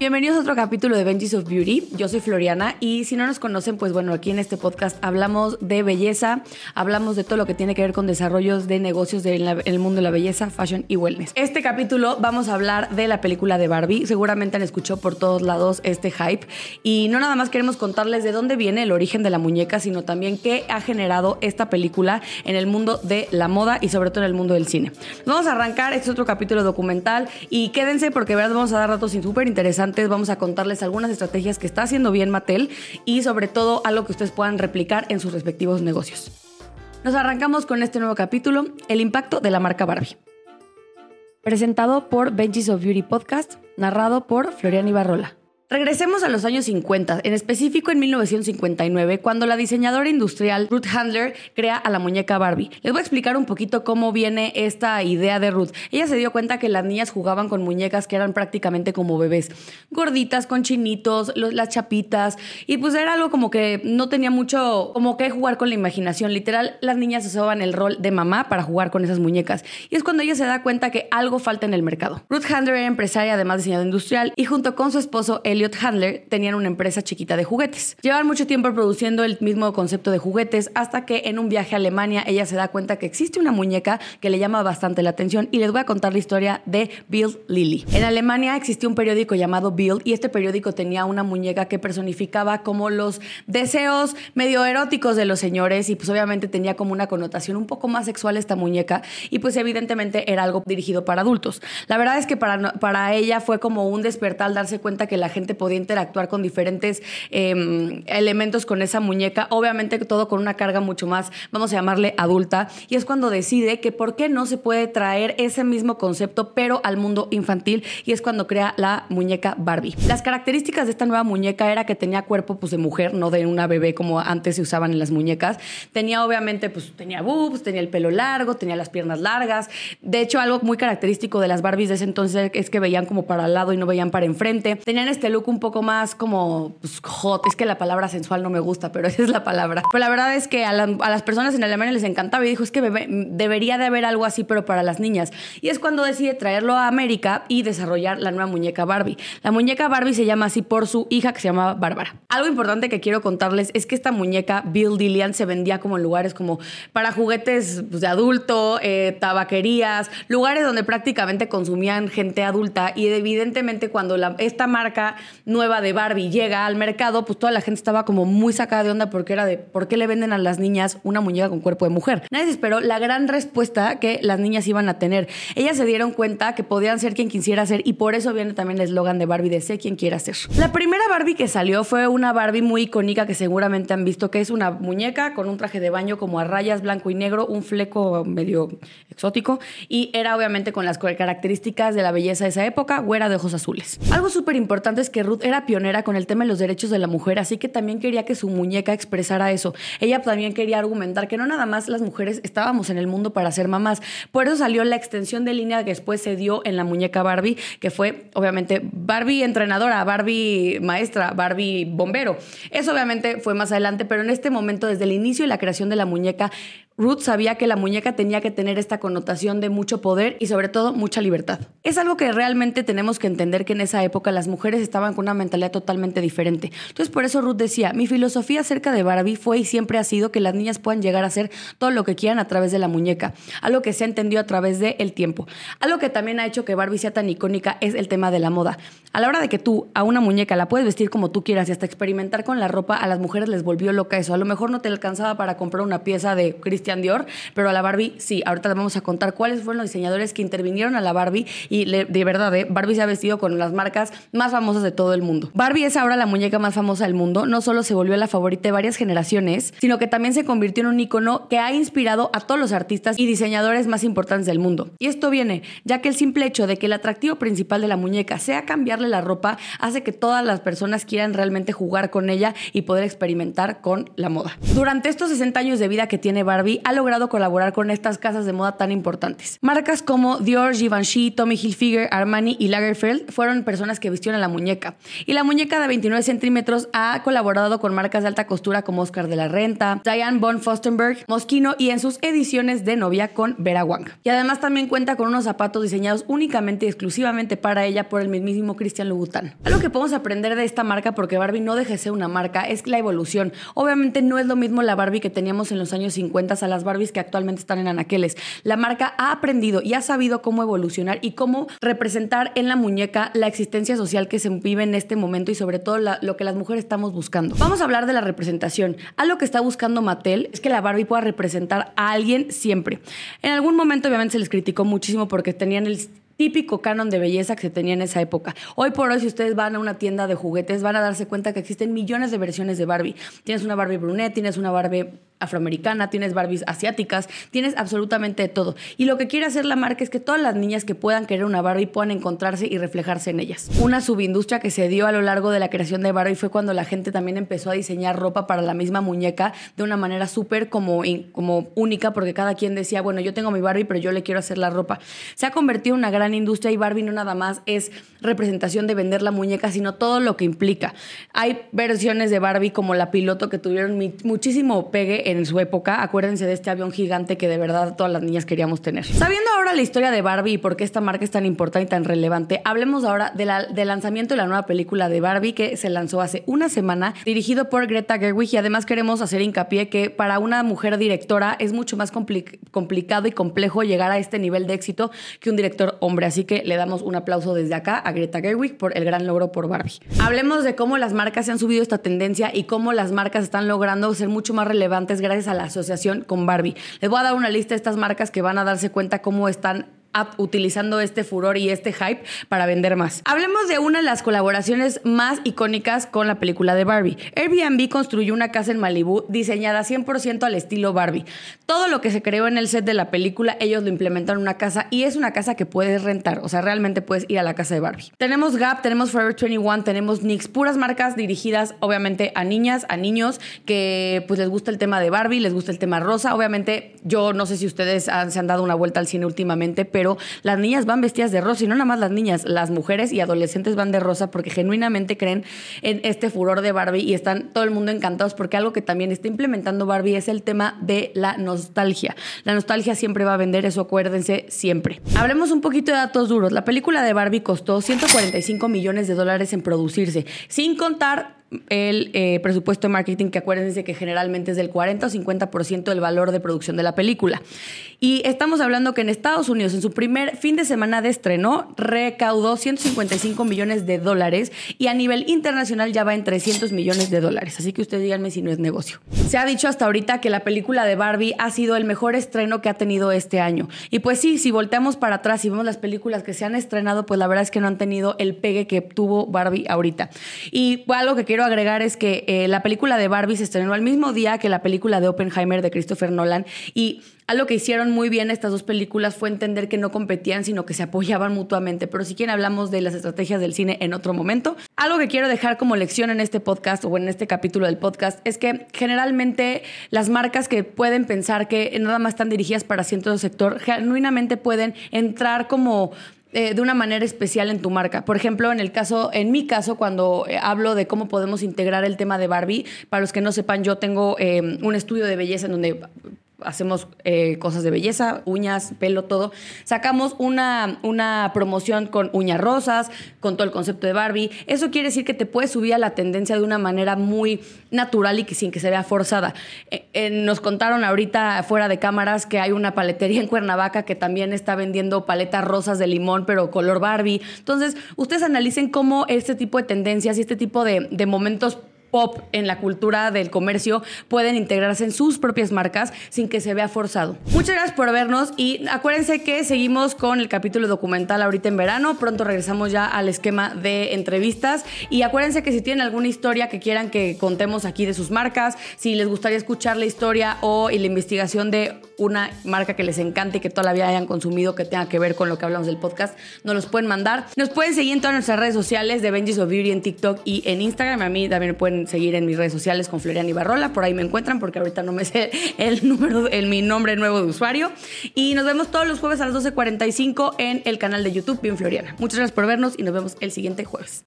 Bienvenidos a otro capítulo de Benji's of Beauty. Yo soy Floriana y si no nos conocen, pues bueno, aquí en este podcast hablamos de belleza, hablamos de todo lo que tiene que ver con desarrollos de negocios el mundo de la belleza, fashion y wellness. Este capítulo vamos a hablar de la película de Barbie. Seguramente han escuchado por todos lados este hype y no nada más queremos contarles de dónde viene el origen de la muñeca, sino también qué ha generado esta película en el mundo de la moda y sobre todo en el mundo del cine. Vamos a arrancar, este es otro capítulo documental y quédense porque verdad vamos a dar datos súper interesantes vamos a contarles algunas estrategias que está haciendo bien Mattel y sobre todo algo que ustedes puedan replicar en sus respectivos negocios. Nos arrancamos con este nuevo capítulo, el impacto de la marca Barbie. Presentado por Benji's of Beauty Podcast, narrado por Florian Ibarrola. Regresemos a los años 50, en específico en 1959, cuando la diseñadora industrial Ruth Handler crea a la muñeca Barbie. Les voy a explicar un poquito cómo viene esta idea de Ruth. Ella se dio cuenta que las niñas jugaban con muñecas que eran prácticamente como bebés, gorditas, con chinitos, las chapitas, y pues era algo como que no tenía mucho como que jugar con la imaginación. Literal, las niñas usaban el rol de mamá para jugar con esas muñecas. Y es cuando ella se da cuenta que algo falta en el mercado. Ruth Handler era empresaria, además diseñadora industrial, y junto con su esposo, Elliot Handler tenían una empresa chiquita de juguetes. Llevan mucho tiempo produciendo el mismo concepto de juguetes hasta que en un viaje a Alemania ella se da cuenta que existe una muñeca que le llama bastante la atención y les voy a contar la historia de Bill Lilly. En Alemania existía un periódico llamado Bill y este periódico tenía una muñeca que personificaba como los deseos medio eróticos de los señores y pues obviamente tenía como una connotación un poco más sexual esta muñeca y pues evidentemente era algo dirigido para adultos. La verdad es que para, para ella fue como un despertar darse cuenta que la gente podía interactuar con diferentes em, elementos con esa muñeca, obviamente todo con una carga mucho más, vamos a llamarle adulta, y es cuando decide que por qué no se puede traer ese mismo concepto, pero al mundo infantil, y es cuando crea la muñeca Barbie. Las características de esta nueva muñeca era que tenía cuerpo pues, de mujer, no de una bebé como antes se usaban en las muñecas. Tenía obviamente, pues tenía boobs, tenía el pelo largo, tenía las piernas largas. De hecho, algo muy característico de las Barbies de ese entonces es que veían como para al lado y no veían para enfrente. Tenían este look un poco más como pues, hot. Es que la palabra sensual no me gusta, pero esa es la palabra. Pero la verdad es que a, las personas en Alemania les encantaba y dijo, es que debería de haber algo así, pero para las niñas. Y es cuando decide traerlo a América y desarrollar la nueva muñeca Barbie. La muñeca Barbie se llama así por su hija que se llamaba Bárbara. Algo importante que quiero contarles es que esta muñeca Bill Dillian se vendía como en lugares como para juguetes pues, de adulto, eh, tabaquerías, lugares donde prácticamente consumían gente adulta y evidentemente cuando esta marca nueva de Barbie llega al mercado, pues toda la gente estaba como muy sacada de onda porque era de ¿por qué le venden a las niñas una muñeca con cuerpo de mujer? Nadie se esperó la gran respuesta que las niñas iban a tener. Ellas se dieron cuenta que podían ser quien quisiera ser y por eso viene también el eslogan de Barbie de sé quien quiera ser. La primera Barbie que salió fue una Barbie muy icónica que seguramente han visto, que es una muñeca con un traje de baño como a rayas blanco y negro, un fleco medio exótico y era obviamente con las características de la belleza de esa época, güera de ojos azules. Algo súper importante es que Ruth era pionera con el tema de los derechos de la mujer, así que también quería que su muñeca expresara eso. Ella también quería argumentar que no nada más las mujeres estábamos en el mundo para ser mamás. Por eso salió la extensión de línea que después se dio en la muñeca Barbie, que fue obviamente Barbie entrenadora, Barbie maestra, Barbie bombero. Eso obviamente fue más adelante, pero en este momento, desde el inicio de la creación de la muñeca, Ruth sabía que la muñeca tenía que tener esta connotación de mucho poder y sobre todo mucha libertad. Es algo que realmente tenemos que entender que en esa época las mujeres estaban con una mentalidad totalmente diferente. Entonces por eso Ruth decía, mi filosofía acerca de Barbie fue y siempre ha sido que las niñas puedan llegar a hacer todo lo que quieran a través de la muñeca, algo que se entendió a través del el tiempo. Algo que también ha hecho que Barbie sea tan icónica es el tema de la moda. A la hora de que tú a una muñeca la puedes vestir como tú quieras y hasta experimentar con la ropa, a las mujeres les volvió loca eso. A lo mejor no te alcanzaba para comprar una pieza de Christian Dior, pero a la Barbie sí. Ahorita les vamos a contar cuáles fueron los diseñadores que intervinieron a la Barbie y de verdad, ¿eh? Barbie se ha vestido con las marcas más famosas de todo el mundo. Barbie es ahora la muñeca más famosa del mundo. No solo se volvió la favorita de varias generaciones, sino que también se convirtió en un icono que ha inspirado a todos los artistas y diseñadores más importantes del mundo. Y esto viene ya que el simple hecho de que el atractivo principal de la muñeca sea cambiarle la ropa hace que todas las personas quieran realmente jugar con ella y poder experimentar con la moda. Durante estos 60 años de vida que tiene Barbie, Ha logrado colaborar con estas casas de moda tan importantes. Marcas como Dior, Givenchy, Tommy Hilfiger, Armani y Lagerfeld fueron personas que vistieron a la muñeca. Y la muñeca de 29 centímetros ha colaborado con marcas de alta costura como Oscar de la Renta, Diane von Fostenberg, Moschino y en sus ediciones de novia con Vera Wang. Y además también cuenta con unos zapatos diseñados únicamente y exclusivamente para ella por el mismísimo Christian Louboutin. Algo que podemos aprender de esta marca porque Barbie no deje de ser una marca es la evolución. Obviamente no es lo mismo la Barbie que teníamos en los años 50 a las Barbies que actualmente están en anaqueles. La marca ha aprendido y ha sabido cómo evolucionar y cómo representar en la muñeca la existencia social que se vive en este momento y sobre todo lo que las mujeres estamos buscando. Vamos a hablar de la representación. Algo que está buscando Mattel es que la Barbie pueda representar a alguien siempre. En algún momento obviamente se les criticó muchísimo porque tenían el típico canon de belleza que se tenía en esa época. Hoy por hoy, si ustedes van a una tienda de juguetes, van a darse cuenta que existen millones de versiones de Barbie. Tienes una Barbie brunette, tienes una Barbie afroamericana, tienes Barbies asiáticas, tienes absolutamente todo. Y lo que quiere hacer la marca es que todas las niñas que puedan querer una Barbie puedan encontrarse y reflejarse en ellas. Una subindustria que se dio a lo largo de la creación de Barbie fue cuando la gente también empezó a diseñar ropa para la misma muñeca de una manera súper como, como única, porque cada quien decía, bueno, yo tengo mi Barbie, pero yo le quiero hacer la ropa. Se ha convertido en una gran industria y Barbie no nada más es representación de vender la muñeca, sino todo lo que implica. Hay versiones de Barbie como la piloto que tuvieron muchísimo pegue en su época. Acuérdense de este avión gigante que de verdad todas las niñas queríamos tener. Sabiendo ahora la historia de Barbie y por qué esta marca es tan importante y tan relevante, hablemos ahora del lanzamiento de la nueva película de Barbie que se lanzó hace una semana, dirigido por Greta Gerwig. Y además queremos hacer hincapié que para una mujer directora es mucho más complicado y complejo llegar a este nivel de éxito que un director hombre. Así que le damos un aplauso desde acá a Greta Gerwig por el gran logro por Barbie. Hablemos de cómo las marcas se han subido esta tendencia y cómo las marcas están logrando ser mucho más relevantes gracias a la asociación con Barbie. Les voy a dar una lista de estas marcas que van a darse cuenta cómo están utilizando este furor y este hype para vender más. Hablemos de una de las colaboraciones más icónicas con la película de Barbie. Airbnb construyó una casa en Malibu diseñada 100% al estilo Barbie. Todo lo que se creó en el set de la película, ellos lo implementaron en una casa y es una casa que puedes rentar, o sea, realmente puedes ir a la casa de Barbie. Tenemos Gap, tenemos Forever 21, tenemos NYX, puras marcas dirigidas obviamente a niñas, a niños que pues les gusta el tema de Barbie, les gusta el tema rosa. Obviamente yo no sé si ustedes se han dado una vuelta al cine últimamente, pero pero las niñas van vestidas de rosa y no nada más las niñas, las mujeres y adolescentes van de rosa porque genuinamente creen en este furor de Barbie y están todo el mundo encantados porque algo que también está implementando Barbie es el tema de la nostalgia. La nostalgia siempre va a vender, eso acuérdense siempre. Hablemos un poquito de datos duros. La película de Barbie costó 145 millones de dólares en producirse, sin contar el eh, presupuesto de marketing, que acuérdense que generalmente es del 40 o 50% del valor de producción de la película. Y estamos hablando que en Estados Unidos, en su primer fin de semana de estreno, recaudó 155 millones de dólares y a nivel internacional ya va en 300 millones de dólares. Así que ustedes díganme si no es negocio. Se ha dicho hasta ahorita que la película de Barbie ha sido el mejor estreno que ha tenido este año. Y pues sí, si volteamos para atrás y vemos las películas que se han estrenado, pues la verdad es que no han tenido el pegue que tuvo Barbie ahorita. Y algo que quiero agregar es que eh, la película de Barbie se estrenó al mismo día que la película de Oppenheimer de Christopher Nolan y algo que hicieron muy bien estas dos películas fue entender que no competían, sino que se apoyaban mutuamente. Pero si quieren hablamos de las estrategias del cine en otro momento. Algo que quiero dejar como lección en este podcast o en este capítulo del podcast es que generalmente las marcas que pueden pensar que nada más están dirigidas para cierto sector, genuinamente pueden entrar como eh, de una manera especial en tu marca. Por ejemplo, en el caso, en mi caso, cuando eh, hablo de cómo podemos integrar el tema de Barbie, para los que no sepan, yo tengo eh, un estudio de belleza en donde hacemos eh, cosas de belleza, uñas, pelo, todo. Sacamos una, una promoción con uñas rosas, con todo el concepto de Barbie. Eso quiere decir que te puedes subir a la tendencia de una manera muy natural y que sin que se vea forzada. Eh, nos contaron ahorita fuera de cámaras que hay una paletería en Cuernavaca que también está vendiendo paletas rosas de limón, pero color Barbie. Entonces, ustedes analicen cómo este tipo de tendencias y este tipo de, de momentos pop en la cultura del comercio pueden integrarse en sus propias marcas sin que se vea forzado. Muchas gracias por vernos y acuérdense que seguimos con el capítulo documental ahorita en verano. Pronto regresamos ya al esquema de entrevistas y acuérdense que si tienen alguna historia que quieran que contemos aquí de sus marcas, si les gustaría escuchar la historia o la investigación de una marca que les encante y que toda la vida hayan consumido que tenga que ver con lo que hablamos del podcast, nos los pueden mandar. Nos pueden seguir en todas nuestras redes sociales de Benji's of Beauty en TikTok y en Instagram. A mí también me pueden seguir en mis redes sociales con Florian Ibarrola. Por ahí me encuentran porque ahorita no me sé el número, el, mi nombre nuevo de usuario. Y nos vemos todos los jueves a las 12.45 en el canal de YouTube Bien Floriana. Muchas gracias por vernos y nos vemos el siguiente jueves.